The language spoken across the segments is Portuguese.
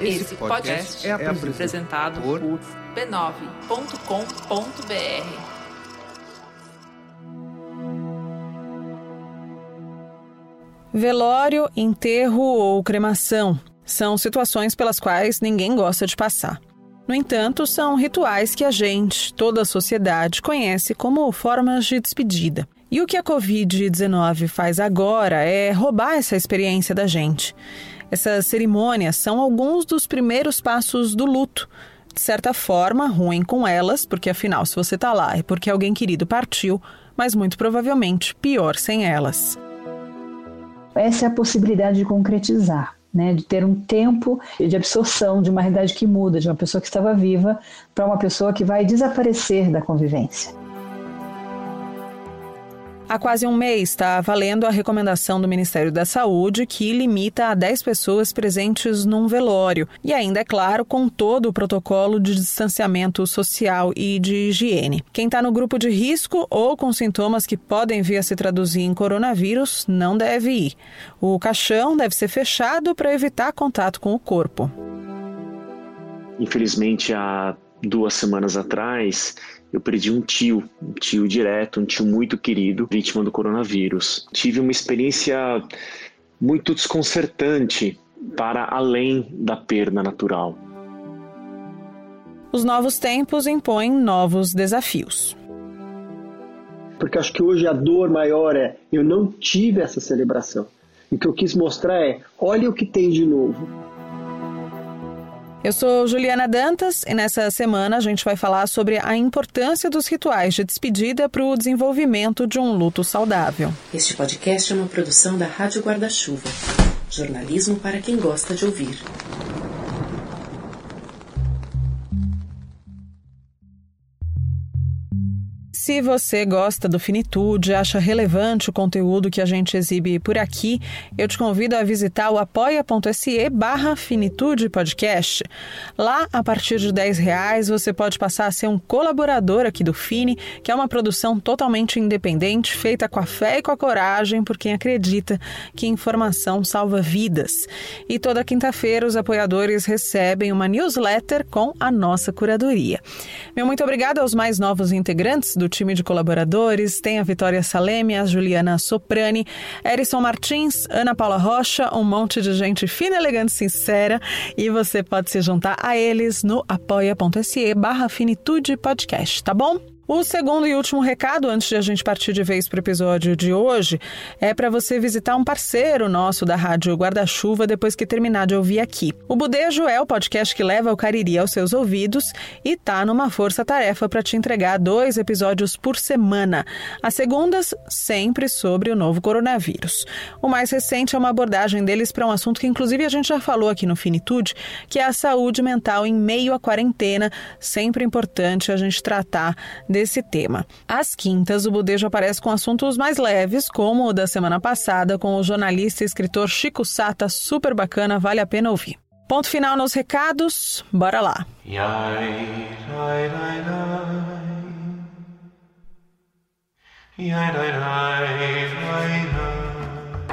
Esse podcast é apresentado por b9.com.br. Velório, enterro ou cremação são situações pelas quais ninguém gosta de passar. No entanto, são rituais que a gente, toda a sociedade, conhece como formas de despedida. E o que a Covid-19 faz agora é roubar essa experiência da gente. Essas cerimônias são alguns dos primeiros passos do luto. De certa forma, ruim com elas, porque afinal, se você está lá é porque alguém querido partiu, mas muito provavelmente pior sem elas. Essa é a possibilidade de concretizar. Né, de ter um tempo de absorção de uma realidade que muda, de uma pessoa que estava viva para uma pessoa que vai desaparecer da convivência. Há quase um mês está valendo a recomendação do Ministério da Saúde que limita a 10 pessoas presentes num velório. E ainda, é claro, com todo o protocolo de distanciamento social e de higiene. Quem está no grupo de risco ou com sintomas que podem vir a se traduzir em coronavírus não deve ir. O caixão deve ser fechado para evitar contato com o corpo. Infelizmente, há duas semanas atrás, eu perdi um tio, um tio direto, um tio muito querido, vítima do coronavírus. Tive uma experiência muito desconcertante para além da perda natural. Os novos tempos impõem novos desafios. Porque acho que hoje a dor maior é eu não tive essa celebração. E o que eu quis mostrar é, olha o que tem de novo. Eu sou Juliana Dantas e nessa semana a gente vai falar sobre a importância dos rituais de despedida para o desenvolvimento de um luto saudável. Este podcast é uma produção da Rádio Guarda-Chuva. Jornalismo para quem gosta de ouvir. Se você gosta do Finitude, acha relevante o conteúdo que a gente exibe por aqui, eu te convido a visitar o apoia.se barra Finitude Podcast. Lá, a partir de 10 reais, você pode passar a ser um colaborador aqui do Fini, que é uma produção totalmente independente, feita com a fé e com a coragem por quem acredita que informação salva vidas. E toda quinta-feira os apoiadores recebem uma newsletter com a nossa curadoria. Meu muito obrigado aos mais novos integrantes do time de colaboradores tem a Vitória Saleme, a Juliana Soprani, Erison Martins, Ana Paula Rocha, um monte de gente fina, elegante, sincera e você pode se juntar a eles no apoia.se barra finitude podcast, tá bom? O segundo e último recado, antes de a gente partir de vez para o episódio de hoje, é para você visitar um parceiro nosso da Rádio Guarda-Chuva depois que terminar de ouvir aqui. O Budejo é o podcast que leva o Cariri aos seus ouvidos e tá numa força-tarefa para te entregar dois episódios por semana. As segundas, sempre sobre o novo coronavírus. O mais recente é uma abordagem deles para um assunto que, inclusive, a gente já falou aqui no Finitude, que é a saúde mental em meio à quarentena. Sempre importante a gente tratar desse tema. Às quintas, o Budejo aparece com assuntos mais leves, como o da semana passada com o jornalista e escritor Chico Sata, super bacana, vale a pena ouvir. Ponto final nos recados, bora lá.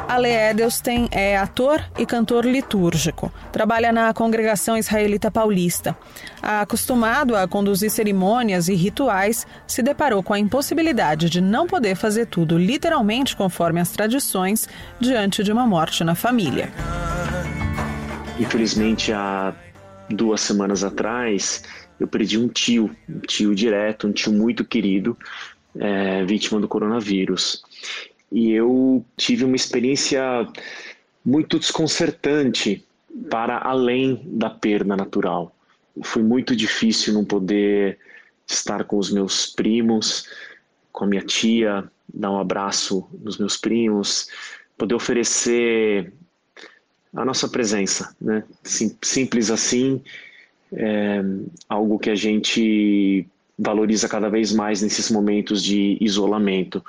Ale Edelstein é ator e cantor litúrgico. Trabalha na congregação israelita paulista. Acostumado a conduzir cerimônias e rituais, se deparou com a impossibilidade de não poder fazer tudo literalmente conforme as tradições diante de uma morte na família. Infelizmente, há duas semanas atrás, eu perdi um tio, um tio direto, um tio muito querido, é, vítima do coronavírus e eu tive uma experiência muito desconcertante para além da perda natural. Foi muito difícil não poder estar com os meus primos, com a minha tia, dar um abraço nos meus primos, poder oferecer a nossa presença, né? Sim, simples assim, é algo que a gente valoriza cada vez mais nesses momentos de isolamento.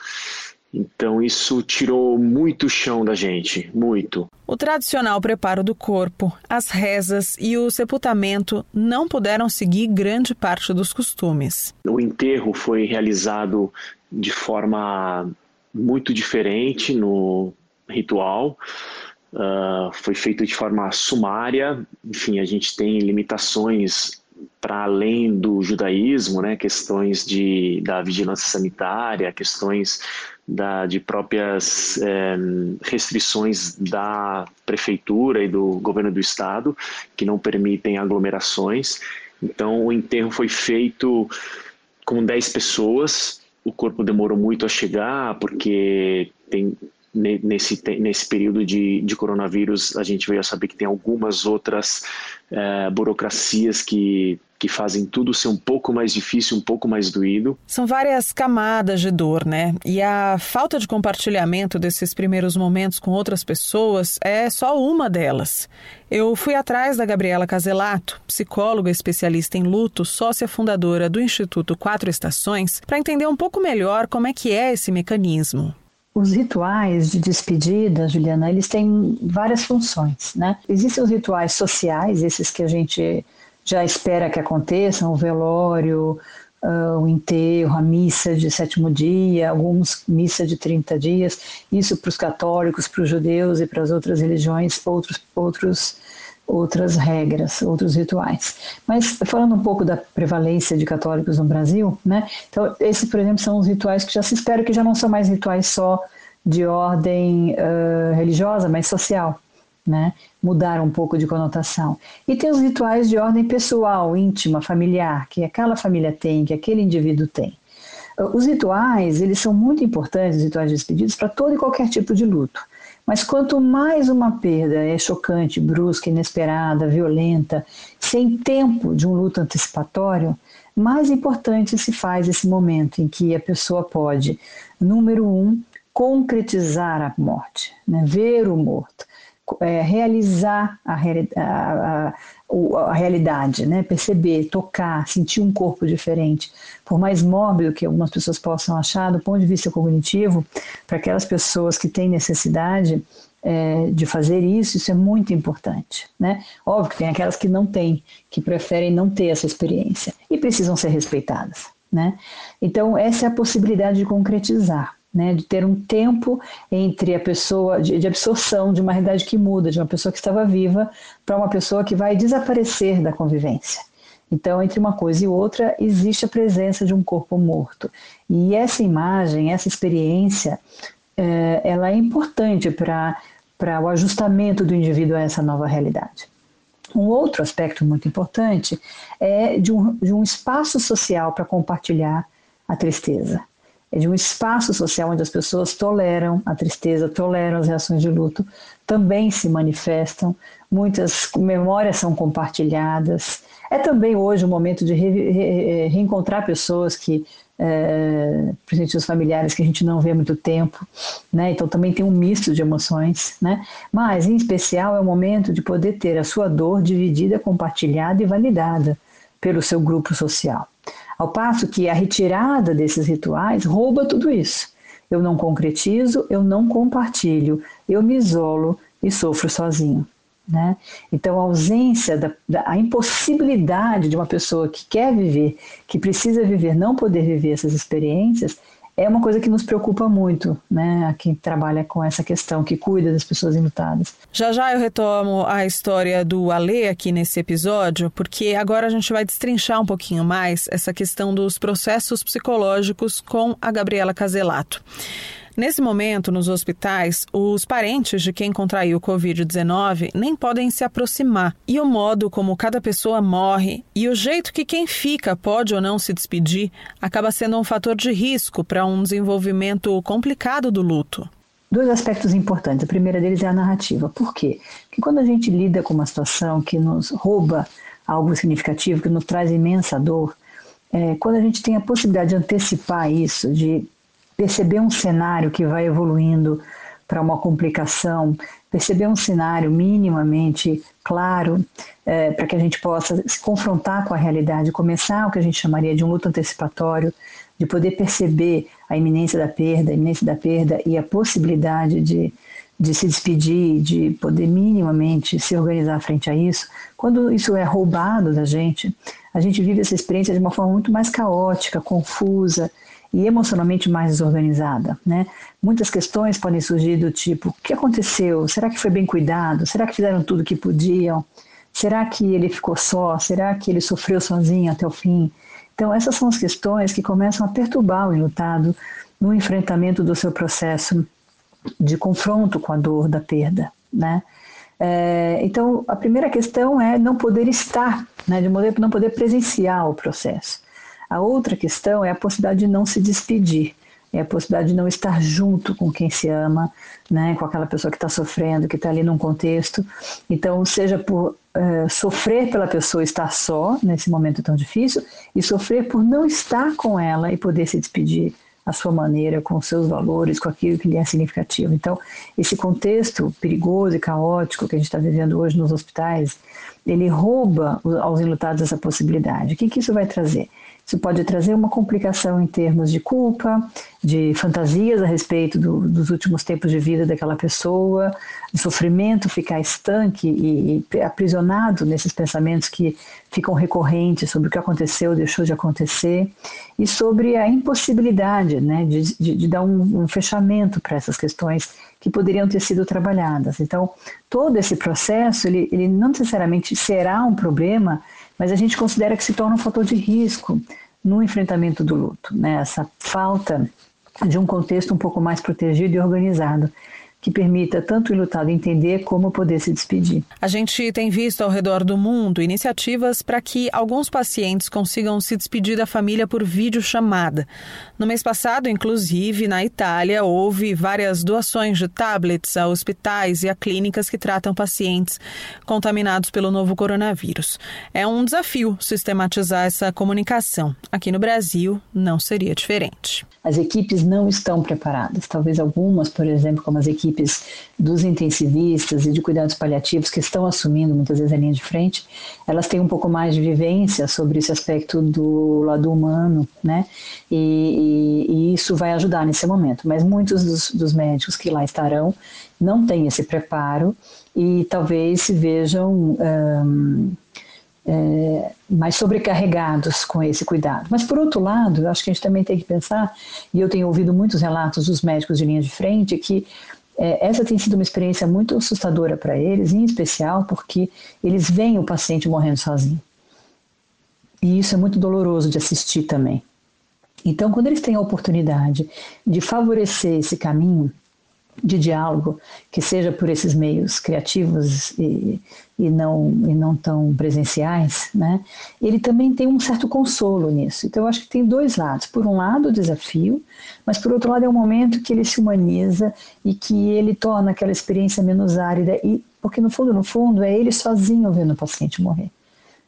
Então isso tirou muito chão da gente, muito. O tradicional preparo do corpo, as rezas e o sepultamento não puderam seguir grande parte dos costumes. O enterro foi realizado de forma muito diferente no ritual. uh, foi feito de forma sumária. Enfim, a gente tem limitações para além do judaísmo, né, questões de, da vigilância sanitária, questões da, de próprias é, restrições da prefeitura e do governo do estado, que não permitem aglomerações. Então, o enterro foi feito com 10 pessoas. O corpo demorou muito a chegar, porque tem, nesse, nesse período de, de coronavírus, a gente veio a saber que tem algumas outras é, burocracias que que fazem tudo ser um pouco mais difícil, um pouco mais doído. São várias camadas de dor, né? E a falta de compartilhamento desses primeiros momentos com outras pessoas é só uma delas. Eu fui atrás da Gabriela Caselato, psicóloga especialista em luto, sócia fundadora do Instituto Quatro Estações, para entender um pouco melhor como é que é esse mecanismo. Os rituais de despedida, Juliana, eles têm várias funções, né? Existem os rituais sociais, esses que a gente já espera que aconteçam, o velório, uh, o enterro, a missa de sétimo dia, alguns missa de 30 dias, isso para os católicos, para os judeus e para as outras religiões, outros, outros, outras regras, outros rituais. Mas falando um pouco da prevalência de católicos no Brasil, né? Então, esses, por exemplo, são os rituais que já se espera que já não são mais rituais só de ordem uh, religiosa, mas social né? Mudar um pouco de conotação. E tem os rituais de ordem pessoal, íntima, familiar, que aquela família tem, que aquele indivíduo tem. Os rituais, eles são muito importantes, os rituais de despedidos, para todo e qualquer tipo de luto. Mas quanto mais uma perda é chocante, brusca, inesperada, violenta, sem tempo de um luto antecipatório, mais importante se faz esse momento em que a pessoa pode, número um, concretizar a morte, né? ver o morto, é, realizar a, a, a, a, realidade, né? perceber, tocar, sentir um corpo diferente. Por mais mórbido que algumas pessoas possam achar, do ponto de vista cognitivo, para aquelas pessoas que têm necessidade é, de fazer isso, isso é muito importante. Né? Óbvio que tem aquelas que não têm, que preferem não ter essa experiência e precisam ser respeitadas. Né? Então, essa é a possibilidade de concretizar né, de ter um tempo entre a pessoa, de, de, absorção de uma realidade que muda, de uma pessoa que estava viva para uma pessoa que vai desaparecer da convivência. Então, entre uma coisa e outra, existe a presença de um corpo morto. E essa imagem, essa experiência, é, ela é importante para o ajustamento do indivíduo a essa nova realidade. Um outro aspecto muito importante é de um, de um espaço social para compartilhar a tristeza é de um espaço social onde as pessoas toleram a tristeza, toleram as reações de luto, também se manifestam, muitas memórias são compartilhadas. É também hoje o um momento de re, re, reencontrar pessoas que, é, principalmente os familiares que a gente não vê há muito tempo, né? Então também tem um misto de emoções, né? Mas em especial é o momento de poder ter a sua dor dividida, compartilhada e validada pelo seu grupo social. Ao passo que a retirada desses rituais rouba tudo isso. Eu não concretizo, eu não compartilho, eu me isolo e sofro sozinho. Né? Então, a ausência, da, da, a impossibilidade de uma pessoa que quer viver, que precisa viver, não poder viver essas experiências, é uma coisa que nos preocupa muito, né, a quem trabalha com essa questão, que cuida das pessoas enlutadas. Já já eu retomo a história do Ale aqui nesse episódio, porque agora a gente vai destrinchar um pouquinho mais essa questão dos processos psicológicos com a Gabriela Caselato. Nesse momento, nos hospitais, os parentes de quem contraiu o Covid-19 nem podem se aproximar. E o modo como cada pessoa morre e o jeito que quem fica pode ou não se despedir acaba sendo um fator de risco para um desenvolvimento complicado do luto. Dois aspectos importantes. A primeira deles é a narrativa. Por quê? Porque quando a gente lida com uma situação que nos rouba algo significativo, que nos traz imensa dor, é, quando a gente tem a possibilidade de antecipar isso, de perceber um cenário que vai evoluindo para uma complicação, perceber um cenário minimamente claro é, para que a gente possa se confrontar com a realidade, começar o que a gente chamaria de um luto antecipatório, de poder perceber a iminência da perda, a iminência da perda e a possibilidade de, de se despedir, de poder minimamente se organizar frente a isso. Quando isso é roubado da gente, a gente vive essa experiência de uma forma muito mais caótica, confusa, e emocionalmente mais desorganizada, né? Muitas questões podem surgir do tipo: o que aconteceu? Será que foi bem cuidado? Será que fizeram tudo o que podiam? Será que ele ficou só? Será que ele sofreu sozinho até o fim? Então, essas são as questões que começam a perturbar o enlutado no enfrentamento do seu processo de confronto com a dor da perda, né? É, então, a primeira questão é não poder estar, né, de não poder presenciar o processo. A outra questão é a possibilidade de não se despedir, é a possibilidade de não estar junto com quem se ama, né, com aquela pessoa que está sofrendo, que está ali num contexto. Então, seja por é, sofrer pela pessoa estar só nesse momento tão difícil e sofrer por não estar com ela e poder se despedir a sua maneira, com seus valores, com aquilo que lhe é significativo. Então, esse contexto perigoso e caótico que a gente está vivendo hoje nos hospitais, ele rouba aos enlutados essa possibilidade. O que, que isso vai trazer? Isso pode trazer uma complicação em termos de culpa, de fantasias a respeito do, dos últimos tempos de vida daquela pessoa, de sofrimento, ficar estanque e, e, aprisionado nesses pensamentos que ficam recorrentes sobre o que aconteceu, deixou de acontecer, e sobre a impossibilidade né, de, de, de dar um, um fechamento para essas questões que poderiam ter sido trabalhadas. Então, todo esse processo, ele, ele não necessariamente será um problema mas a gente considera que se torna um fator de risco no enfrentamento do luto, né? essa falta de um contexto um pouco mais protegido e organizado que permita tanto o lutado entender como poder se despedir. A gente tem visto ao redor do mundo iniciativas para que alguns pacientes consigam se despedir da família por videochamada. No mês passado, inclusive, na Itália, houve várias doações de tablets a hospitais e a clínicas que tratam pacientes contaminados pelo novo coronavírus. É um desafio sistematizar essa comunicação. Aqui no Brasil, não seria diferente. As equipes não estão preparadas. Talvez algumas, por exemplo, como as equipes dos intensivistas e de cuidados paliativos que estão assumindo muitas vezes a linha de frente, elas têm um pouco mais de vivência sobre esse aspecto do lado humano, né? E, e, e isso vai ajudar nesse momento. Mas muitos dos, dos médicos que lá estarão não têm esse preparo e talvez se vejam um, é, mais sobrecarregados com esse cuidado. Mas, por outro lado, acho que a gente também tem que pensar, e eu tenho ouvido muitos relatos dos médicos de linha de frente, que é, essa tem sido uma experiência muito assustadora para eles, em especial porque eles veem o paciente morrendo sozinho. E isso é muito doloroso de assistir também. Então, quando eles têm a oportunidade de favorecer esse caminho, de diálogo, que seja por esses meios criativos e, e, não, e não tão presenciais, né, ele também tem um certo consolo nisso. Então, eu acho que tem dois lados. Por um lado, o desafio, mas por outro lado, é um momento que ele se humaniza e que ele torna aquela experiência menos árida, e, porque no fundo, no fundo, é ele sozinho vendo o paciente morrer.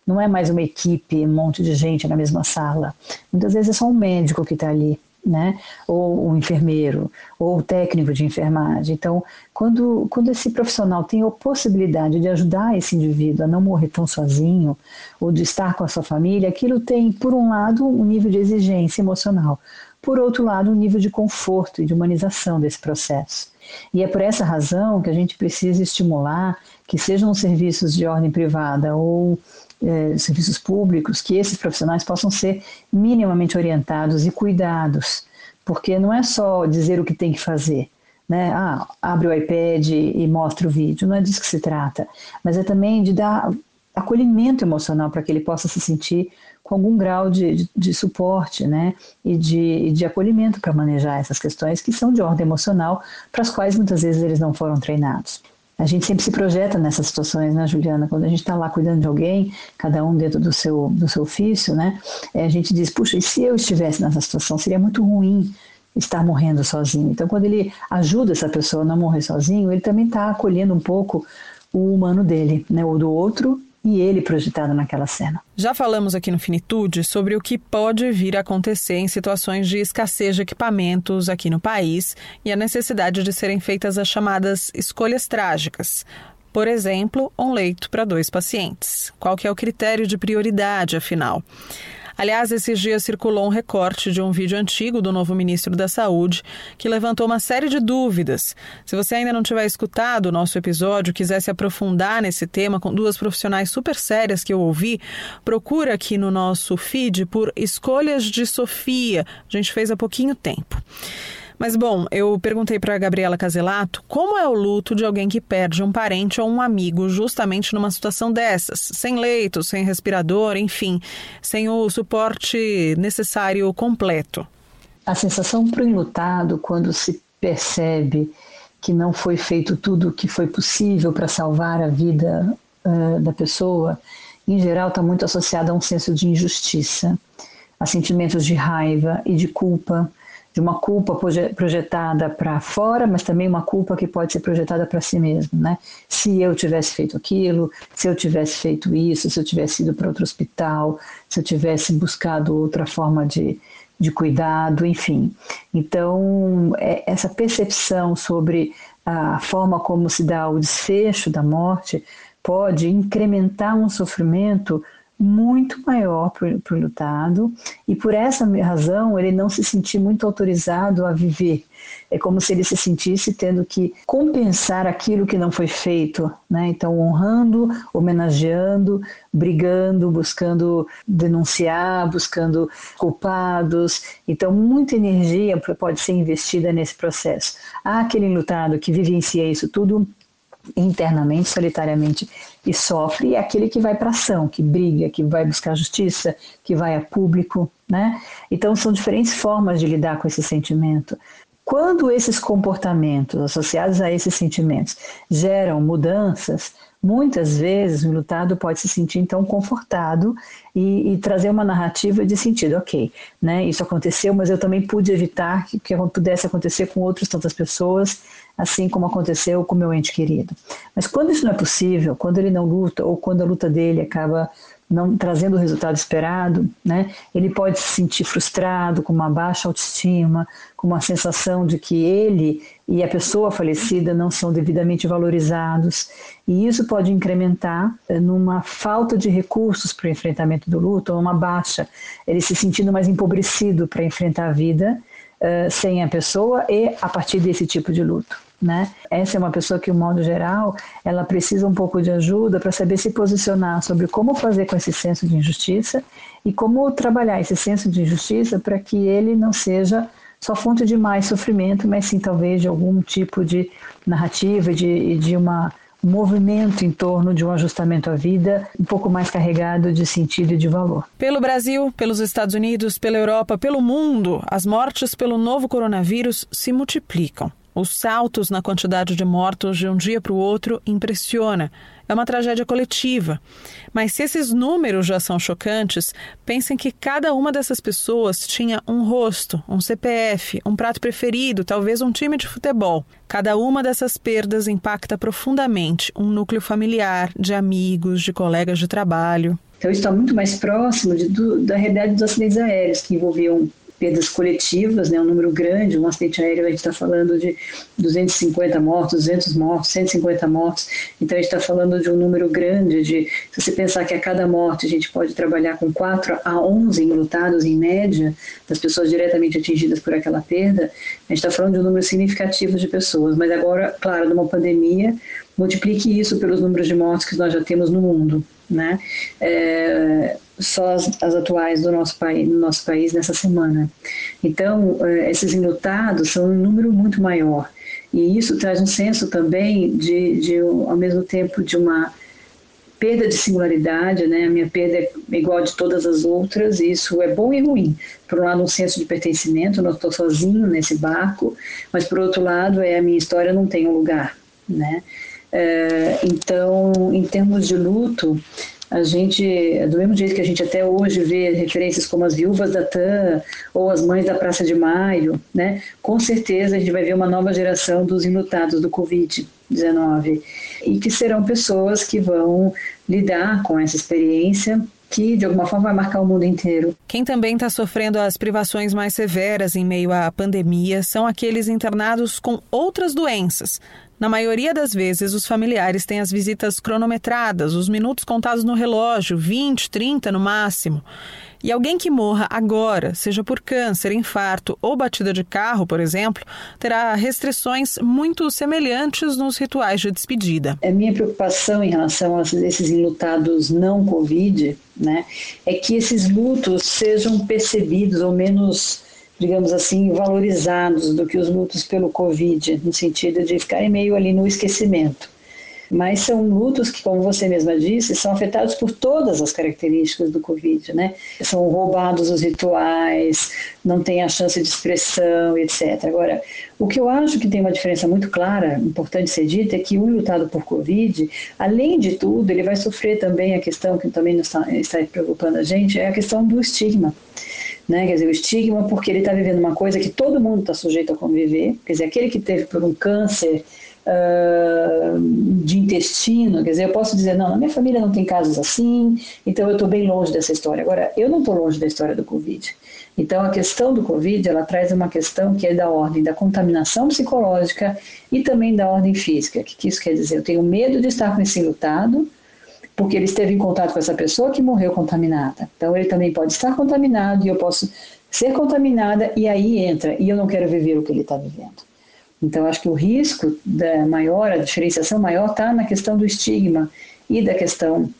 Não é mais uma equipe, um monte de gente na mesma sala. Muitas vezes é só um médico que está ali né? ou o enfermeiro, ou o técnico de enfermagem. Então, quando, quando esse profissional tem a possibilidade de ajudar esse indivíduo a não morrer tão sozinho, ou de estar com a sua família, aquilo tem, por um lado, um nível de exigência emocional, por outro lado, um nível de conforto e de humanização desse processo. E é por essa razão que a gente precisa estimular que sejam serviços de ordem privada ou eh, serviços públicos, que esses profissionais possam ser minimamente orientados e cuidados, porque não é só dizer o que tem que fazer, né? Ah, abre o iPad e mostra o vídeo, não é disso que se trata, mas é também de dar acolhimento emocional para que ele possa se sentir com algum grau de, de, de suporte né, e de, de acolhimento para manejar essas questões que são de ordem emocional, para as quais muitas vezes eles não foram treinados. A gente sempre se projeta nessas situações, né, Juliana? Quando a gente está lá cuidando de alguém, cada um dentro do seu, do seu ofício, né? É, a gente diz, puxa, e se eu estivesse nessa situação? Seria muito ruim estar morrendo sozinho. Então, quando ele ajuda essa pessoa a não morrer sozinho, ele também está acolhendo um pouco o humano dele, né? O do outro e ele projetado naquela cena. Já falamos aqui no Finitude sobre o que pode vir a acontecer em situações de escassez de equipamentos aqui no país e a necessidade de serem feitas as chamadas escolhas trágicas. Por exemplo, um leito para dois pacientes. Qual que é o critério de prioridade, afinal? Aliás, esses dias circulou um recorte de um vídeo antigo do novo ministro da Saúde que levantou uma série de dúvidas. Se você ainda não tiver escutado o nosso episódio, quiser se aprofundar nesse tema com duas profissionais super sérias que eu ouvi, procura aqui no nosso feed por Escolhas de Sofia. A gente fez há pouquinho tempo. Mas bom, eu perguntei para Gabriela Caselato como é o luto de alguém que perde um parente ou um amigo justamente numa situação dessas, sem leito, sem respirador, enfim, sem o suporte necessário completo. A sensação para o enlutado quando se percebe que não foi feito tudo o que foi possível para salvar a vida uh, da pessoa, em geral está muito associada a um senso de injustiça, a sentimentos de raiva e de culpa de uma culpa projetada para fora, mas também uma culpa que pode ser projetada para si mesmo, né? Se eu tivesse feito aquilo, se eu tivesse feito isso, se eu tivesse ido para outro hospital, se eu tivesse buscado outra forma de, de cuidado, enfim. Então, é, essa percepção sobre a forma como se dá o desfecho da morte pode incrementar um sofrimento muito maior para o lutado e por essa razão ele não se sentir muito autorizado a viver. É como se ele se sentisse tendo que compensar aquilo que não foi feito, né? Então honrando, homenageando, brigando, buscando denunciar, buscando culpados. Então muita energia pode ser investida nesse processo. Há aquele lutado que vivencia isso tudo internamente, solitariamente e sofre, é aquele que vai para ação, que briga, que vai buscar justiça, que vai a público, né? Então são diferentes formas de lidar com esse sentimento. Quando esses comportamentos associados a esses sentimentos geram mudanças, muitas vezes o lutado pode se sentir então confortado e, e, trazer uma narrativa de sentido, ok, né? Isso aconteceu, mas eu também pude evitar que, que pudesse acontecer com outras tantas pessoas assim como aconteceu com meu ente querido. Mas quando isso não é possível, quando ele não luta ou quando a luta dele acaba não trazendo o resultado esperado, né, ele pode se sentir frustrado, com uma baixa autoestima, com uma sensação de que ele e a pessoa falecida não são devidamente valorizados, e isso pode incrementar eh, numa falta de recursos para o enfrentamento do luto, ou uma baixa, ele se sentindo mais empobrecido para enfrentar a vida uh, sem a pessoa e a partir desse tipo de luto. Né? Essa é uma pessoa que, de modo geral, ela precisa um pouco de ajuda para saber se posicionar sobre como fazer com esse senso de injustiça e como trabalhar esse senso de injustiça para que ele não seja só fonte de mais sofrimento, mas sim talvez de algum tipo de narrativa, de, de uma movimento em torno de um ajustamento à vida um pouco mais carregado de sentido e de valor. Pelo Brasil, pelos Estados Unidos, pela Europa, pelo mundo, as mortes pelo novo coronavírus se multiplicam. Os saltos na quantidade de mortos de um dia para o outro impressiona. É uma tragédia coletiva. Mas se esses números já são chocantes, pensem que cada uma dessas pessoas tinha um rosto, um CPF, um prato preferido, talvez um time de futebol. Cada uma dessas perdas impacta profundamente um núcleo familiar, de amigos, de colegas de trabalho. Então, isso está muito mais próximo de, do, da realidade dos acidentes aéreos, que envolviam perdas coletivas, né, um número grande, um acidente aéreo a gente está falando de 250 mortos, 200 mortos, 150 mortos, então a gente está falando de um número grande de, se você pensar que a cada morte a gente pode trabalhar com 4 a 11 enlutados em média, das pessoas diretamente atingidas por aquela perda, a gente está falando de um número significativo de pessoas, mas agora, claro, numa pandemia, multiplique isso pelos números de mortes que nós já temos no mundo, né? É, só as, as, atuais do nosso país, no nosso país nessa semana. Então, é, esses enlutados são um número muito maior. E isso traz um senso também de, de ao mesmo tempo, de uma perda de singularidade, né? A minha perda é igual de todas as outras, e isso é bom e ruim. Por um lado, um senso de pertencimento, não estou sozinho nesse barco, mas por outro lado, é a minha história não tem um lugar, né? É, então, em termos de luto, a gente, do mesmo jeito que a gente até hoje vê referências como as viúvas da TAM ou as mães da Praça de Maio, né, com certeza a gente vai ver uma nova geração dos enlutados do Covid-19 e que serão pessoas que vão lidar com essa experiência que de alguma forma vai marcar o mundo inteiro. Quem também está sofrendo as privações mais severas em meio à pandemia são aqueles internados com outras doenças, Na maioria das vezes, os familiares têm as visitas cronometradas, os minutos contados no relógio, 20, 30 no máximo. E alguém que morra agora, seja por câncer, infarto ou batida de carro, por exemplo, terá restrições muito semelhantes nos rituais de despedida. A minha preocupação em relação a esses enlutados não Covid, né, é que esses lutos sejam percebidos ou menos digamos assim, valorizados do que os lutos pelo Covid, no sentido de ficarem meio ali no esquecimento mas são lutos que, como você mesma disse, são afetados por todas as características do Covid, né? São roubados os rituais, não tem a chance de expressão, etc. Agora, o que eu acho que tem uma diferença muito clara, importante ser dita, é que o lutado por Covid, além de tudo, ele vai sofrer também a questão que também está, está preocupando a gente, é a questão do estigma. Né? Quer dizer, o estigma porque ele está vivendo uma coisa que todo mundo está sujeito a conviver, quer dizer, aquele que teve por um câncer uh, de intestino, quer dizer, eu posso dizer, não, na minha família não tem casos assim, então eu estou bem longe dessa história. Agora, eu não estou longe da história do Covid. Então, a questão do Covid, ela traz uma questão que é da ordem da contaminação psicológica e também da ordem física. O que, que isso quer dizer? Eu tenho medo de estar com esse lutado, porque ele esteve em contato com essa pessoa que morreu contaminada. Então, ele também pode estar contaminado e eu posso ser contaminada e aí entra, e eu não quero viver o que ele está vivendo. Então, acho que o risco da maior, a diferenciação maior está na questão do estigma e da questão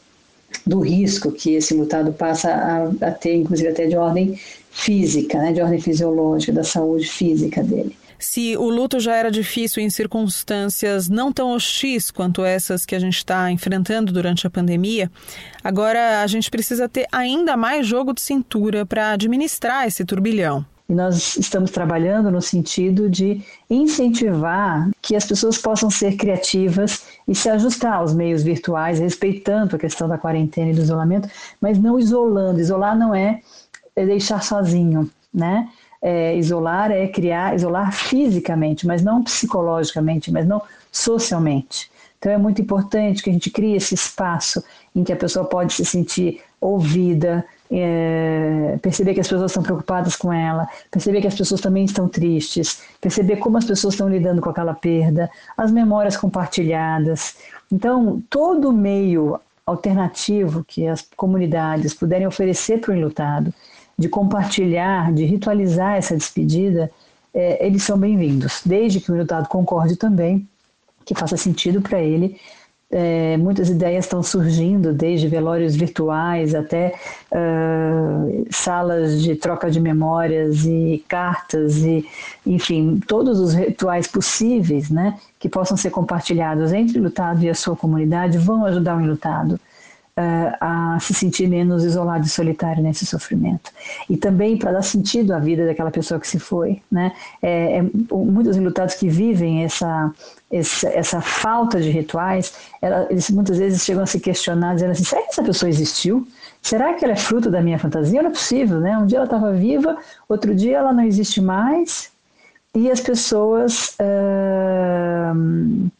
do risco que esse mutado passa a, a ter, inclusive até de ordem física, né, de ordem fisiológica, da saúde física dele. Se o luto já era difícil em circunstâncias não tão hostis quanto essas que a gente está enfrentando durante a pandemia, agora a gente precisa ter ainda mais jogo de cintura para administrar esse turbilhão. E nós estamos trabalhando no sentido de incentivar que as pessoas possam ser criativas e se ajustar aos meios virtuais, respeitando a questão da quarentena e do isolamento, mas não isolando. Isolar não é, deixar sozinho, né? É, isolar é criar, isolar fisicamente, mas não psicologicamente, mas não socialmente. Então é muito importante que a gente crie esse espaço em que a pessoa pode se sentir ouvida, é, perceber que as pessoas estão preocupadas com ela, perceber que as pessoas também estão tristes, perceber como as pessoas estão lidando com aquela perda, as memórias compartilhadas. Então, todo meio alternativo que as comunidades puderem oferecer para o enlutado, de compartilhar, de ritualizar essa despedida, é, eles são bem-vindos, desde que o enlutado concorde também, que faça sentido para ele é, muitas ideias estão surgindo, desde velórios virtuais até uh, salas de troca de memórias e cartas, e, enfim, todos os rituais possíveis né, que possam ser compartilhados entre o lutado e a sua comunidade vão ajudar o enlutado uh, a se sentir menos isolado e solitário nesse sofrimento. E também para dar sentido à vida daquela pessoa que se foi. Né? É, é, muitos enlutados que vivem essa, essa, essa falta de rituais, ela, eles muitas vezes chegam a se questionar, dizendo assim: será que essa pessoa existiu? Será que ela é fruto da minha fantasia? Não é possível, né? Um dia ela estava viva, outro dia ela não existe mais. E as pessoas uh,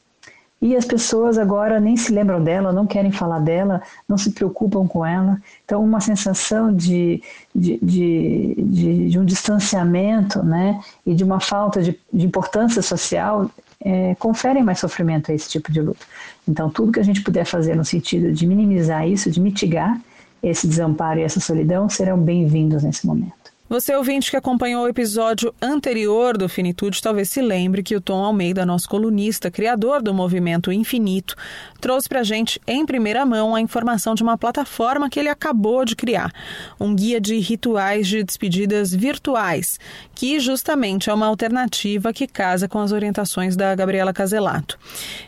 e as pessoas agora nem se lembram dela, não querem falar dela, não se preocupam com ela. Então, uma sensação de, de, de, de, de um distanciamento né, e de uma falta de, de importância social é, conferem mais sofrimento a esse tipo de luto. Então, tudo que a gente puder fazer no sentido de minimizar isso, de mitigar esse desamparo e essa solidão, serão bem-vindos nesse momento. Você ouvinte que acompanhou o episódio anterior do Finitude talvez se lembre que o Tom Almeida, nosso colunista, criador do movimento Infinito, trouxe para a gente em primeira mão a informação de uma plataforma que ele acabou de criar, um guia de rituais de despedidas virtuais, que justamente é uma alternativa que casa com as orientações da Gabriela Caselato.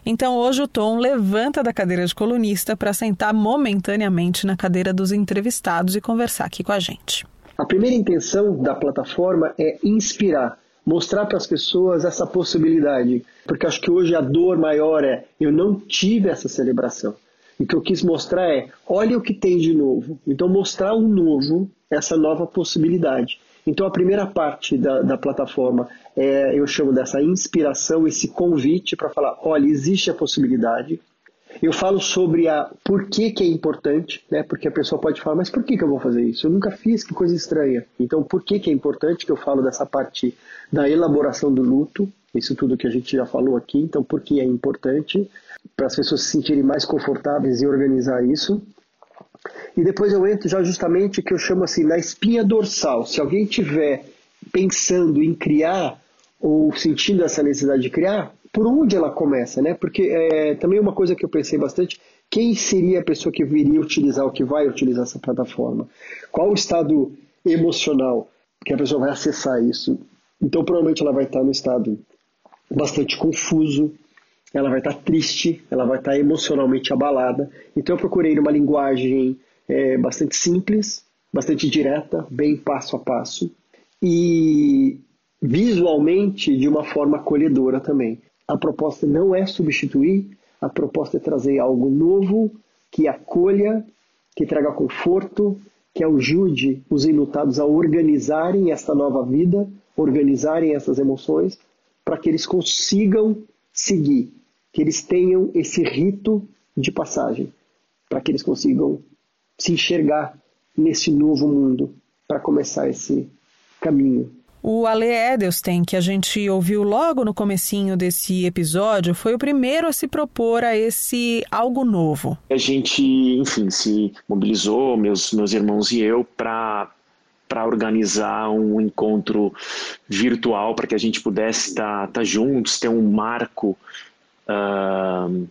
Então hoje o Tom levanta da cadeira de colunista para sentar momentaneamente na cadeira dos entrevistados e conversar aqui com a gente. A primeira intenção da plataforma é inspirar, mostrar para as pessoas essa possibilidade, porque acho que hoje a dor maior é eu não tive essa celebração. E o que eu quis mostrar é, olha o que tem de novo. Então mostrar um novo, essa nova possibilidade. Então a primeira parte da, da plataforma é, eu chamo dessa inspiração, esse convite para falar, olha, existe a possibilidade, eu falo sobre a por que, que é importante, né? Porque a pessoa pode falar, mas por que, que eu vou fazer isso? Eu nunca fiz, que coisa estranha. Então, por que, que é importante que eu falo dessa parte da elaboração do luto? isso tudo que a gente já falou aqui, então por que é importante? Para as pessoas se sentirem mais confortáveis em organizar isso. E depois eu entro já justamente que eu chamo assim, na espinha dorsal. Se alguém tiver pensando em criar ou sentindo essa necessidade de criar, por onde ela começa, né? Porque é, também uma coisa que eu pensei bastante, quem seria a pessoa que viria utilizar ou que vai utilizar essa plataforma? Qual o estado emocional que a pessoa vai acessar isso? Então, provavelmente ela vai estar no estado bastante confuso, ela vai estar triste, ela vai estar emocionalmente abalada. Então, eu procurei uma linguagem é, bastante simples, bastante direta, bem passo a passo e visualmente de uma forma acolhedora também. A proposta não é substituir, a proposta é trazer algo novo que acolha, que traga conforto, que ajude os enlutados a organizarem esta nova vida, organizarem essas emoções, para que eles consigam seguir, que eles tenham esse rito de passagem, para que eles consigam se enxergar nesse novo mundo, para começar esse caminho. O Ale Edelstein, que a gente ouviu logo no comecinho desse episódio, foi o primeiro a se propor a esse algo novo. A gente, enfim, se mobilizou, meus, meus irmãos e eu, para para organizar um encontro virtual para que a gente pudesse estar tá, tá juntos, ter um marco uh,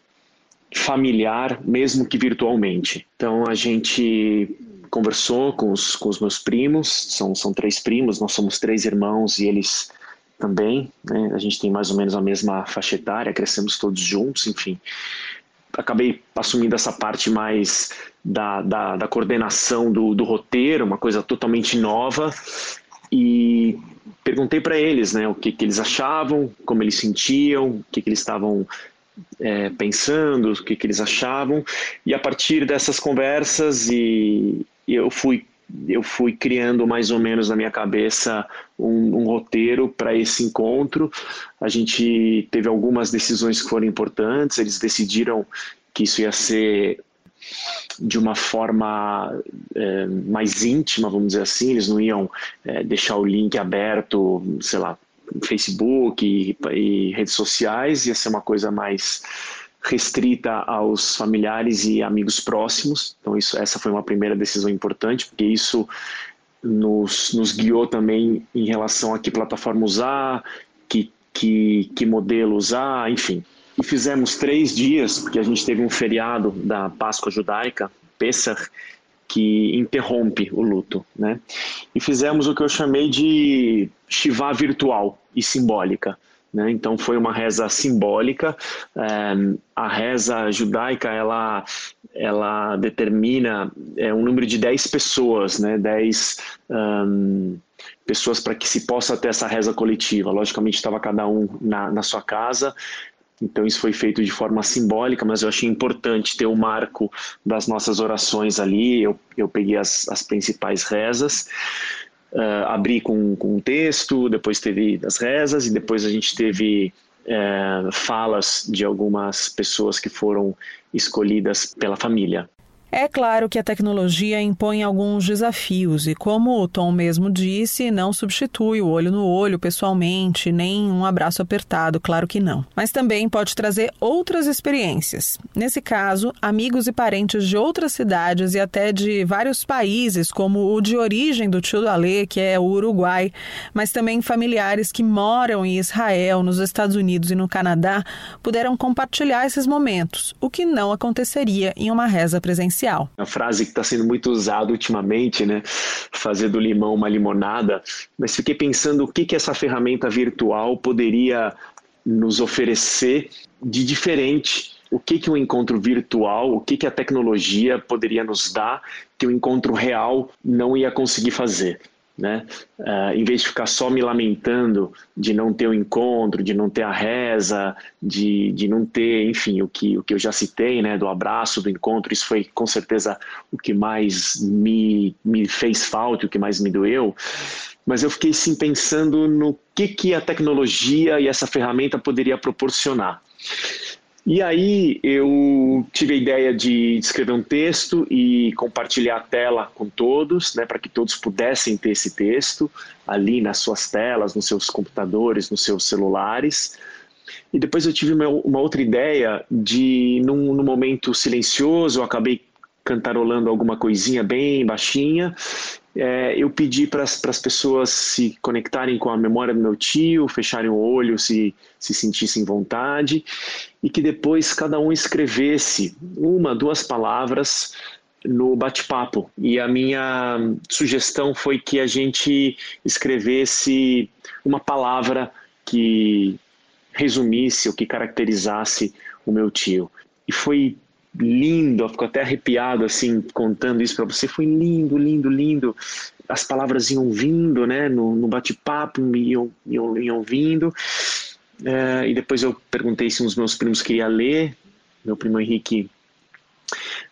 familiar, mesmo que virtualmente. Então a gente conversou com os, com os meus primos, são, são três primos, nós somos três irmãos e eles também, né? a gente tem mais ou menos a mesma faixa etária, crescemos todos juntos, enfim. Acabei assumindo essa parte mais da, da, da coordenação do, do roteiro, uma coisa totalmente nova, e perguntei para eles né, o que, que eles achavam, como eles sentiam, o que, que eles estavam é, pensando, o que, que eles achavam, e a partir dessas conversas e, eu fui eu fui criando mais ou menos na minha cabeça um, um roteiro para esse encontro. A gente teve algumas decisões que foram importantes. Eles decidiram que isso ia ser de uma forma é, mais íntima, vamos dizer assim. Eles não iam é, deixar o link aberto, sei lá, Facebook e, e redes sociais. Ia ser uma coisa mais restrita aos familiares e amigos próximos. Então isso, essa foi uma primeira decisão importante, porque isso nos, nos guiou também em relação a que plataforma usar, que, que, que modelo usar, enfim. E fizemos três dias, porque a gente teve um feriado da Páscoa judaica, Pesach, que interrompe o luto, né? E fizemos o que eu chamei de Shiva virtual e simbólica. Né? Então foi uma reza simbólica. É, a reza judaica ela, ela determina é, um número de 10 pessoas, né? 10 um, pessoas para que se possa ter essa reza coletiva. Logicamente estava cada um na, na sua casa. Então isso foi feito de forma simbólica, mas eu achei importante ter o marco das nossas orações ali. Eu, eu peguei as, as principais rezas uh, abrir com, com um texto, depois teve as rezas e depois a gente teve uh, falas de algumas pessoas que foram escolhidas pela família. É claro que a tecnologia impõe alguns desafios e, como o Tom mesmo disse, não substitui o olho no olho pessoalmente, nem um abraço apertado, claro que não. Mas também pode trazer outras experiências. Nesse caso, amigos e parentes de outras cidades e até de vários países, como o de origem do tio do Alê, que é o Uruguai, mas também familiares que moram em Israel, nos Estados Unidos e no Canadá, puderam compartilhar esses momentos, o que não aconteceria em uma reza presencial social. A frase que está sendo muito usada ultimamente, né? Fazer do limão uma limonada. Mas fiquei pensando o que, que essa ferramenta virtual poderia nos oferecer de diferente o que, que um encontro virtual, o que, que a tecnologia poderia nos dar que o encontro real não ia conseguir fazer né? Uh, em vez de ficar só me lamentando de não ter o encontro, de não ter a reza, de, de não ter, enfim, o que, o que eu já citei, né? Do abraço, do encontro, isso foi com certeza o que mais me, me fez falta, o que mais me doeu. Mas eu fiquei sim pensando no que, que a tecnologia e essa ferramenta poderia proporcionar. E aí eu tive a ideia de escrever um texto e compartilhar a tela com todos, né, para que todos pudessem ter esse texto ali nas suas telas, nos seus computadores, nos seus celulares. E depois eu tive uma, uma outra ideia de, num, num momento silencioso, eu acabei cantarolando alguma coisinha bem baixinha é, eu pedi para as pessoas se conectarem com a memória do meu tio, fecharem o olho se, se sentissem vontade, e que depois cada um escrevesse uma, duas palavras no bate-papo. E a minha sugestão foi que a gente escrevesse uma palavra que resumisse ou que caracterizasse o meu tio. E foi lindo, eu fico até arrepiado assim contando isso para você. Foi lindo, lindo, lindo. As palavras iam vindo, né, no, no bate-papo, iam, iam, iam vindo. É, e depois eu perguntei se um dos meus primos queria ler. Meu primo Henrique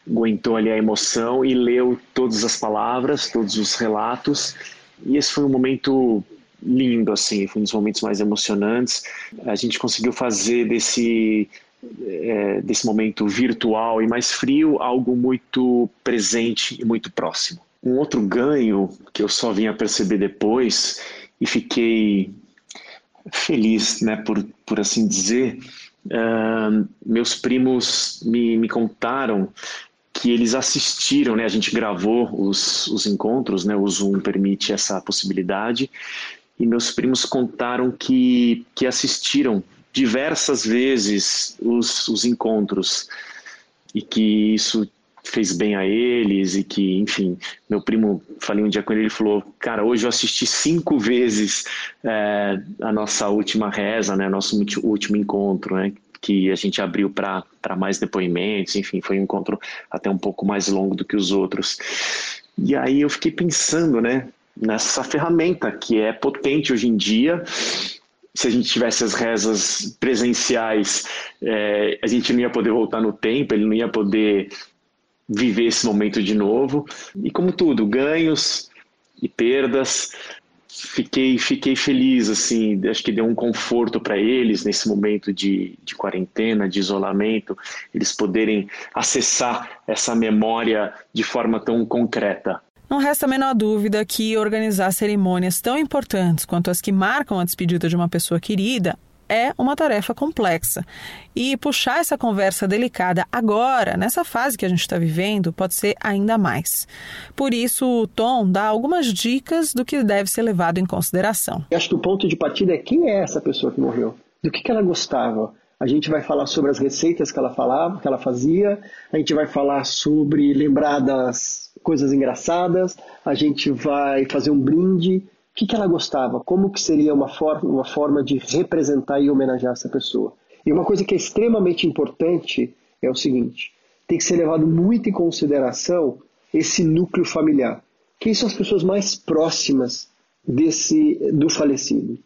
aguentou ali a emoção e leu todas as palavras, todos os relatos. E esse foi um momento lindo, assim, foi um dos momentos mais emocionantes. A gente conseguiu fazer desse é, desse momento virtual e mais frio, algo muito presente e muito próximo. Um outro ganho que eu só vim a perceber depois e fiquei feliz, né, por, por assim dizer, uh, meus primos me, me contaram que eles assistiram, né? A gente gravou os, os encontros, né? O Zoom permite essa possibilidade. E meus primos contaram que, que assistiram diversas vezes os, os encontros e que isso fez bem a eles e que, enfim, meu primo, falei um dia com ele, ele falou, cara, hoje eu assisti cinco vezes é, a nossa última reza, né, nosso último encontro, né, que a gente abriu para mais depoimentos, enfim, foi um encontro até um pouco mais longo do que os outros. E aí eu fiquei pensando, né, nessa ferramenta que é potente hoje em dia se a gente tivesse as rezas presenciais, é, a gente não ia poder voltar no tempo, ele não ia poder viver esse momento de novo. E como tudo, ganhos e perdas, fiquei fiquei feliz assim acho que deu um conforto para eles nesse momento de, de quarentena de isolamento eles poderem acessar essa memória de forma tão concreta não resta a menor dúvida que organizar cerimônias tão importantes quanto as que marcam a despedida de uma pessoa querida é uma tarefa complexa. E puxar essa conversa delicada agora, nessa fase que a gente está vivendo, pode ser ainda mais. Por isso, o Tom dá algumas dicas do que deve ser levado em consideração. Eu acho que o ponto de partida é quem é essa pessoa que morreu? Do que, que ela gostava? A gente vai falar sobre as receitas que ela falava, que ela fazia. A gente vai falar sobre lembrar das coisas engraçadas, a gente vai fazer um brinde. O que, que ela gostava? Como que seria uma forma, uma forma de representar e homenagear essa pessoa? E uma coisa que é extremamente importante é o seguinte: tem que ser levado muito em consideração esse núcleo familiar. Quem são as pessoas mais próximas desse do falecido?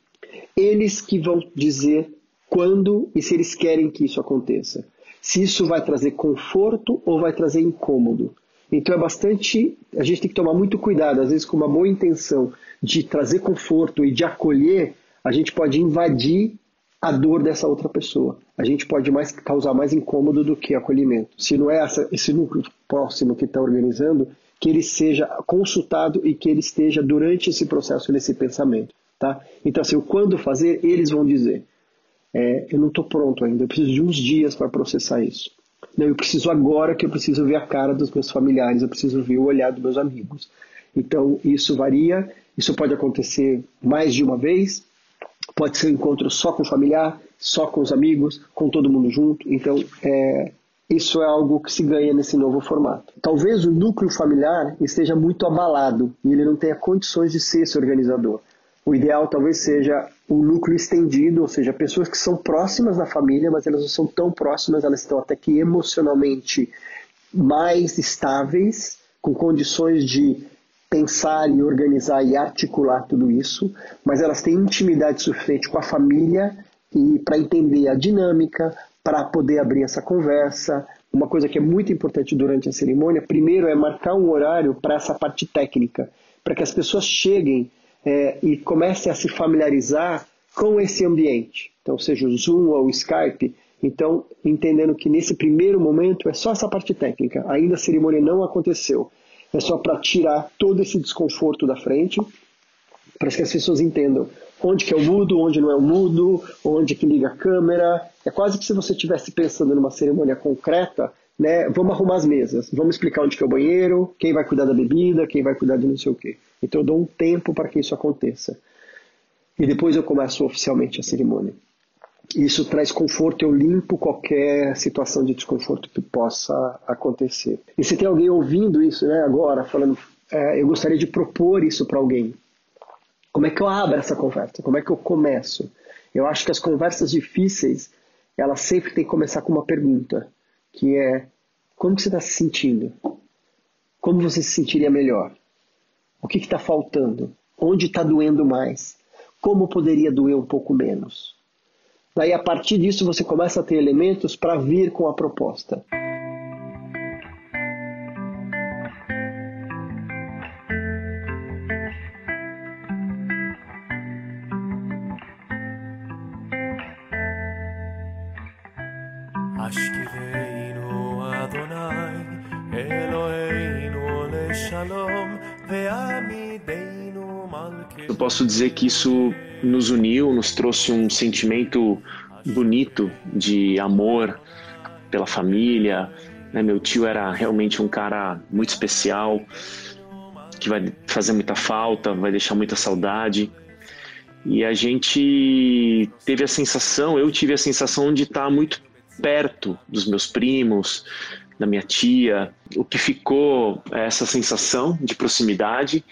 Eles que vão dizer quando e se eles querem que isso aconteça. Se isso vai trazer conforto ou vai trazer incômodo. Então é bastante. A gente tem que tomar muito cuidado, às vezes com uma boa intenção de trazer conforto e de acolher, a gente pode invadir a dor dessa outra pessoa. A gente pode mais causar mais incômodo do que acolhimento. Se não é essa, esse núcleo próximo que está organizando, que ele seja consultado e que ele esteja durante esse processo, nesse pensamento. Tá? Então, assim, quando fazer, eles vão dizer: é, eu não estou pronto ainda, eu preciso de uns dias para processar isso. Não, eu preciso agora que eu preciso ver a cara dos meus familiares, eu preciso ver o olhar dos meus amigos. Então, isso varia, isso pode acontecer mais de uma vez, pode ser um encontro só com o familiar, só com os amigos, com todo mundo junto. Então, é, isso é algo que se ganha nesse novo formato. Talvez o núcleo familiar esteja muito abalado e ele não tenha condições de ser esse organizador. O ideal talvez seja um núcleo estendido, ou seja, pessoas que são próximas da família, mas elas não são tão próximas, elas estão até que emocionalmente mais estáveis, com condições de pensar e organizar e articular tudo isso, mas elas têm intimidade suficiente com a família e para entender a dinâmica, para poder abrir essa conversa. Uma coisa que é muito importante durante a cerimônia, primeiro é marcar um horário para essa parte técnica, para que as pessoas cheguem é, e comecem a se familiarizar com esse ambiente. Então, seja o Zoom ou o Skype, Então, entendendo que nesse primeiro momento é só essa parte técnica, ainda a cerimônia não aconteceu. É só para tirar todo esse desconforto da frente, para que as pessoas entendam onde que é o mudo, onde não é o mudo, onde que liga a câmera. É quase que se você estivesse pensando numa cerimônia concreta, né? Vamos arrumar as mesas, vamos explicar onde que é o banheiro, quem vai cuidar da bebida, quem vai cuidar de não sei o quê. Então eu dou um tempo para que isso aconteça. E depois eu começo oficialmente a cerimônia. Isso traz conforto, eu limpo qualquer situação de desconforto que possa acontecer. E se tem alguém ouvindo isso né, agora, falando, é, eu gostaria de propor isso para alguém, como é que eu abro essa conversa? Como é que eu começo? Eu acho que as conversas difíceis, elas sempre têm que começar com uma pergunta, que é, como você está se sentindo? Como você se sentiria melhor? O que está faltando? Onde está doendo mais? Como poderia doer um pouco menos? Daí, a partir disso, você começa a ter elementos para vir com a proposta. Posso dizer que isso nos uniu, nos trouxe um sentimento bonito de amor pela família. Né? Meu tio era realmente um cara muito especial, que vai fazer muita falta, vai deixar muita saudade. E a gente teve a sensação, eu tive a sensação de estar muito perto dos meus primos, da minha tia. O que ficou é essa sensação de proximidade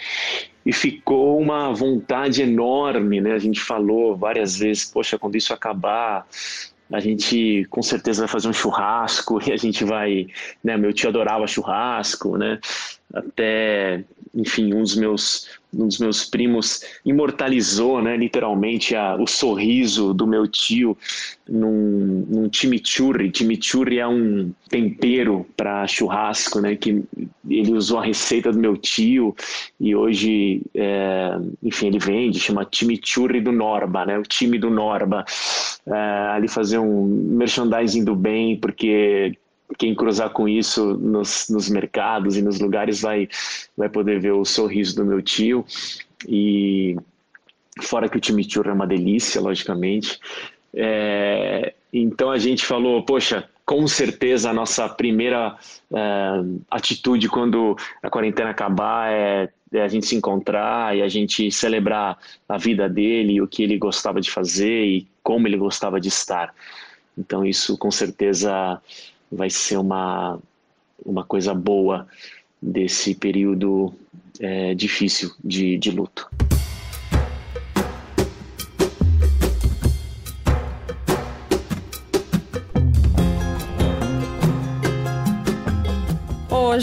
e ficou uma vontade enorme, né? A gente falou várias vezes, poxa, quando isso acabar, a gente com certeza vai fazer um churrasco e a gente vai, né? Meu tio adorava churrasco, né? Até enfim, um dos meus, um dos meus primos imortalizou, né, literalmente, a, o sorriso do meu tio num, num chimichurri. Chimichurri é um tempero para churrasco, né, que ele usou a receita do meu tio e hoje, é, enfim, ele vende, chama chimichurri do Norba, né, o time do Norba. É, ali fazer um merchandising do bem, porque quem cruzar com isso nos, nos mercados e nos lugares vai, vai poder ver o sorriso do meu tio. E fora que o chimichurri é uma delícia, logicamente. É, então a gente falou, poxa, com certeza a nossa primeira é, atitude quando a quarentena acabar é, é, a gente se encontrar e a gente celebrar a vida dele, o que ele gostava de fazer e como ele gostava de estar. Então isso com certeza vai ser uma, uma coisa boa desse período é, difícil de, de luto.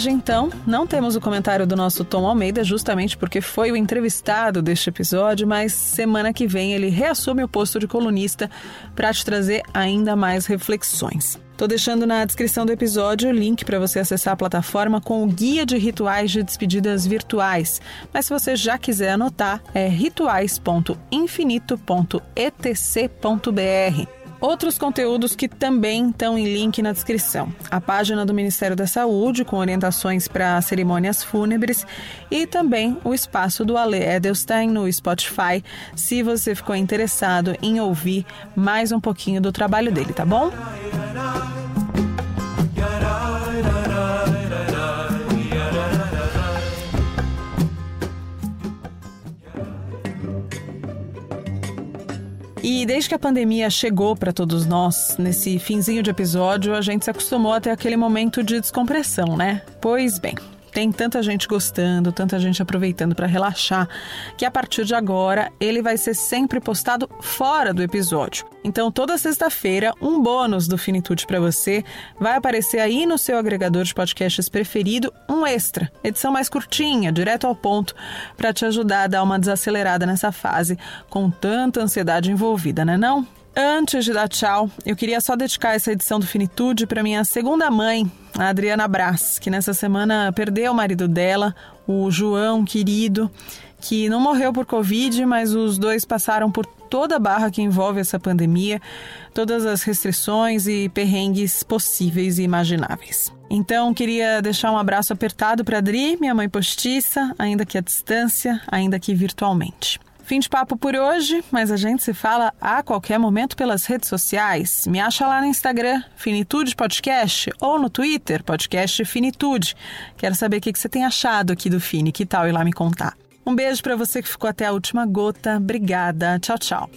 Hoje, então, não temos o comentário do nosso Tom Almeida, justamente porque foi o entrevistado deste episódio, mas semana que vem ele reassume o posto de colunista para te trazer ainda mais reflexões. Estou deixando na descrição do episódio o link para você acessar a plataforma com o guia de rituais de despedidas virtuais. Mas se você já quiser anotar, é rituais.infinito.etc.br. Outros conteúdos que também estão em link na descrição. A página do Ministério da Saúde, com orientações para cerimônias fúnebres, e também o espaço do Ale Edelstein no Spotify, se você ficou interessado em ouvir mais um pouquinho do trabalho dele, tá bom? E desde que a pandemia chegou para todos nós, nesse finzinho de episódio, a gente se acostumou a ter aquele momento de descompressão, né? Pois bem, tem tanta gente gostando, tanta gente aproveitando para relaxar, que a partir de agora ele vai ser sempre postado fora do episódio. Então, toda sexta-feira, um bônus do Finitude para você vai aparecer aí no seu agregador de podcasts preferido, um extra, edição mais curtinha, direto ao ponto, para te ajudar a dar uma desacelerada nessa fase com tanta ansiedade envolvida, né não? Antes de dar tchau, eu queria só dedicar essa edição do Finitude para minha segunda mãe, a Adriana Brás, que nessa semana perdeu o marido dela, o João querido, que não morreu por Covid, mas os dois passaram por toda a barra que envolve essa pandemia, todas as restrições e perrengues possíveis e imagináveis. Então, queria deixar um abraço apertado para Adri, minha mãe postiça, ainda que à distância, ainda que virtualmente. Fim de papo por hoje, mas a gente se fala a qualquer momento pelas redes sociais. Me acha lá no Instagram, Finitude Podcast, ou no Twitter, Podcast Finitude. Quero saber o que você tem achado aqui do Fini, que tal ir lá me contar. Um beijo para você que ficou até a última gota. Obrigada. Tchau, tchau.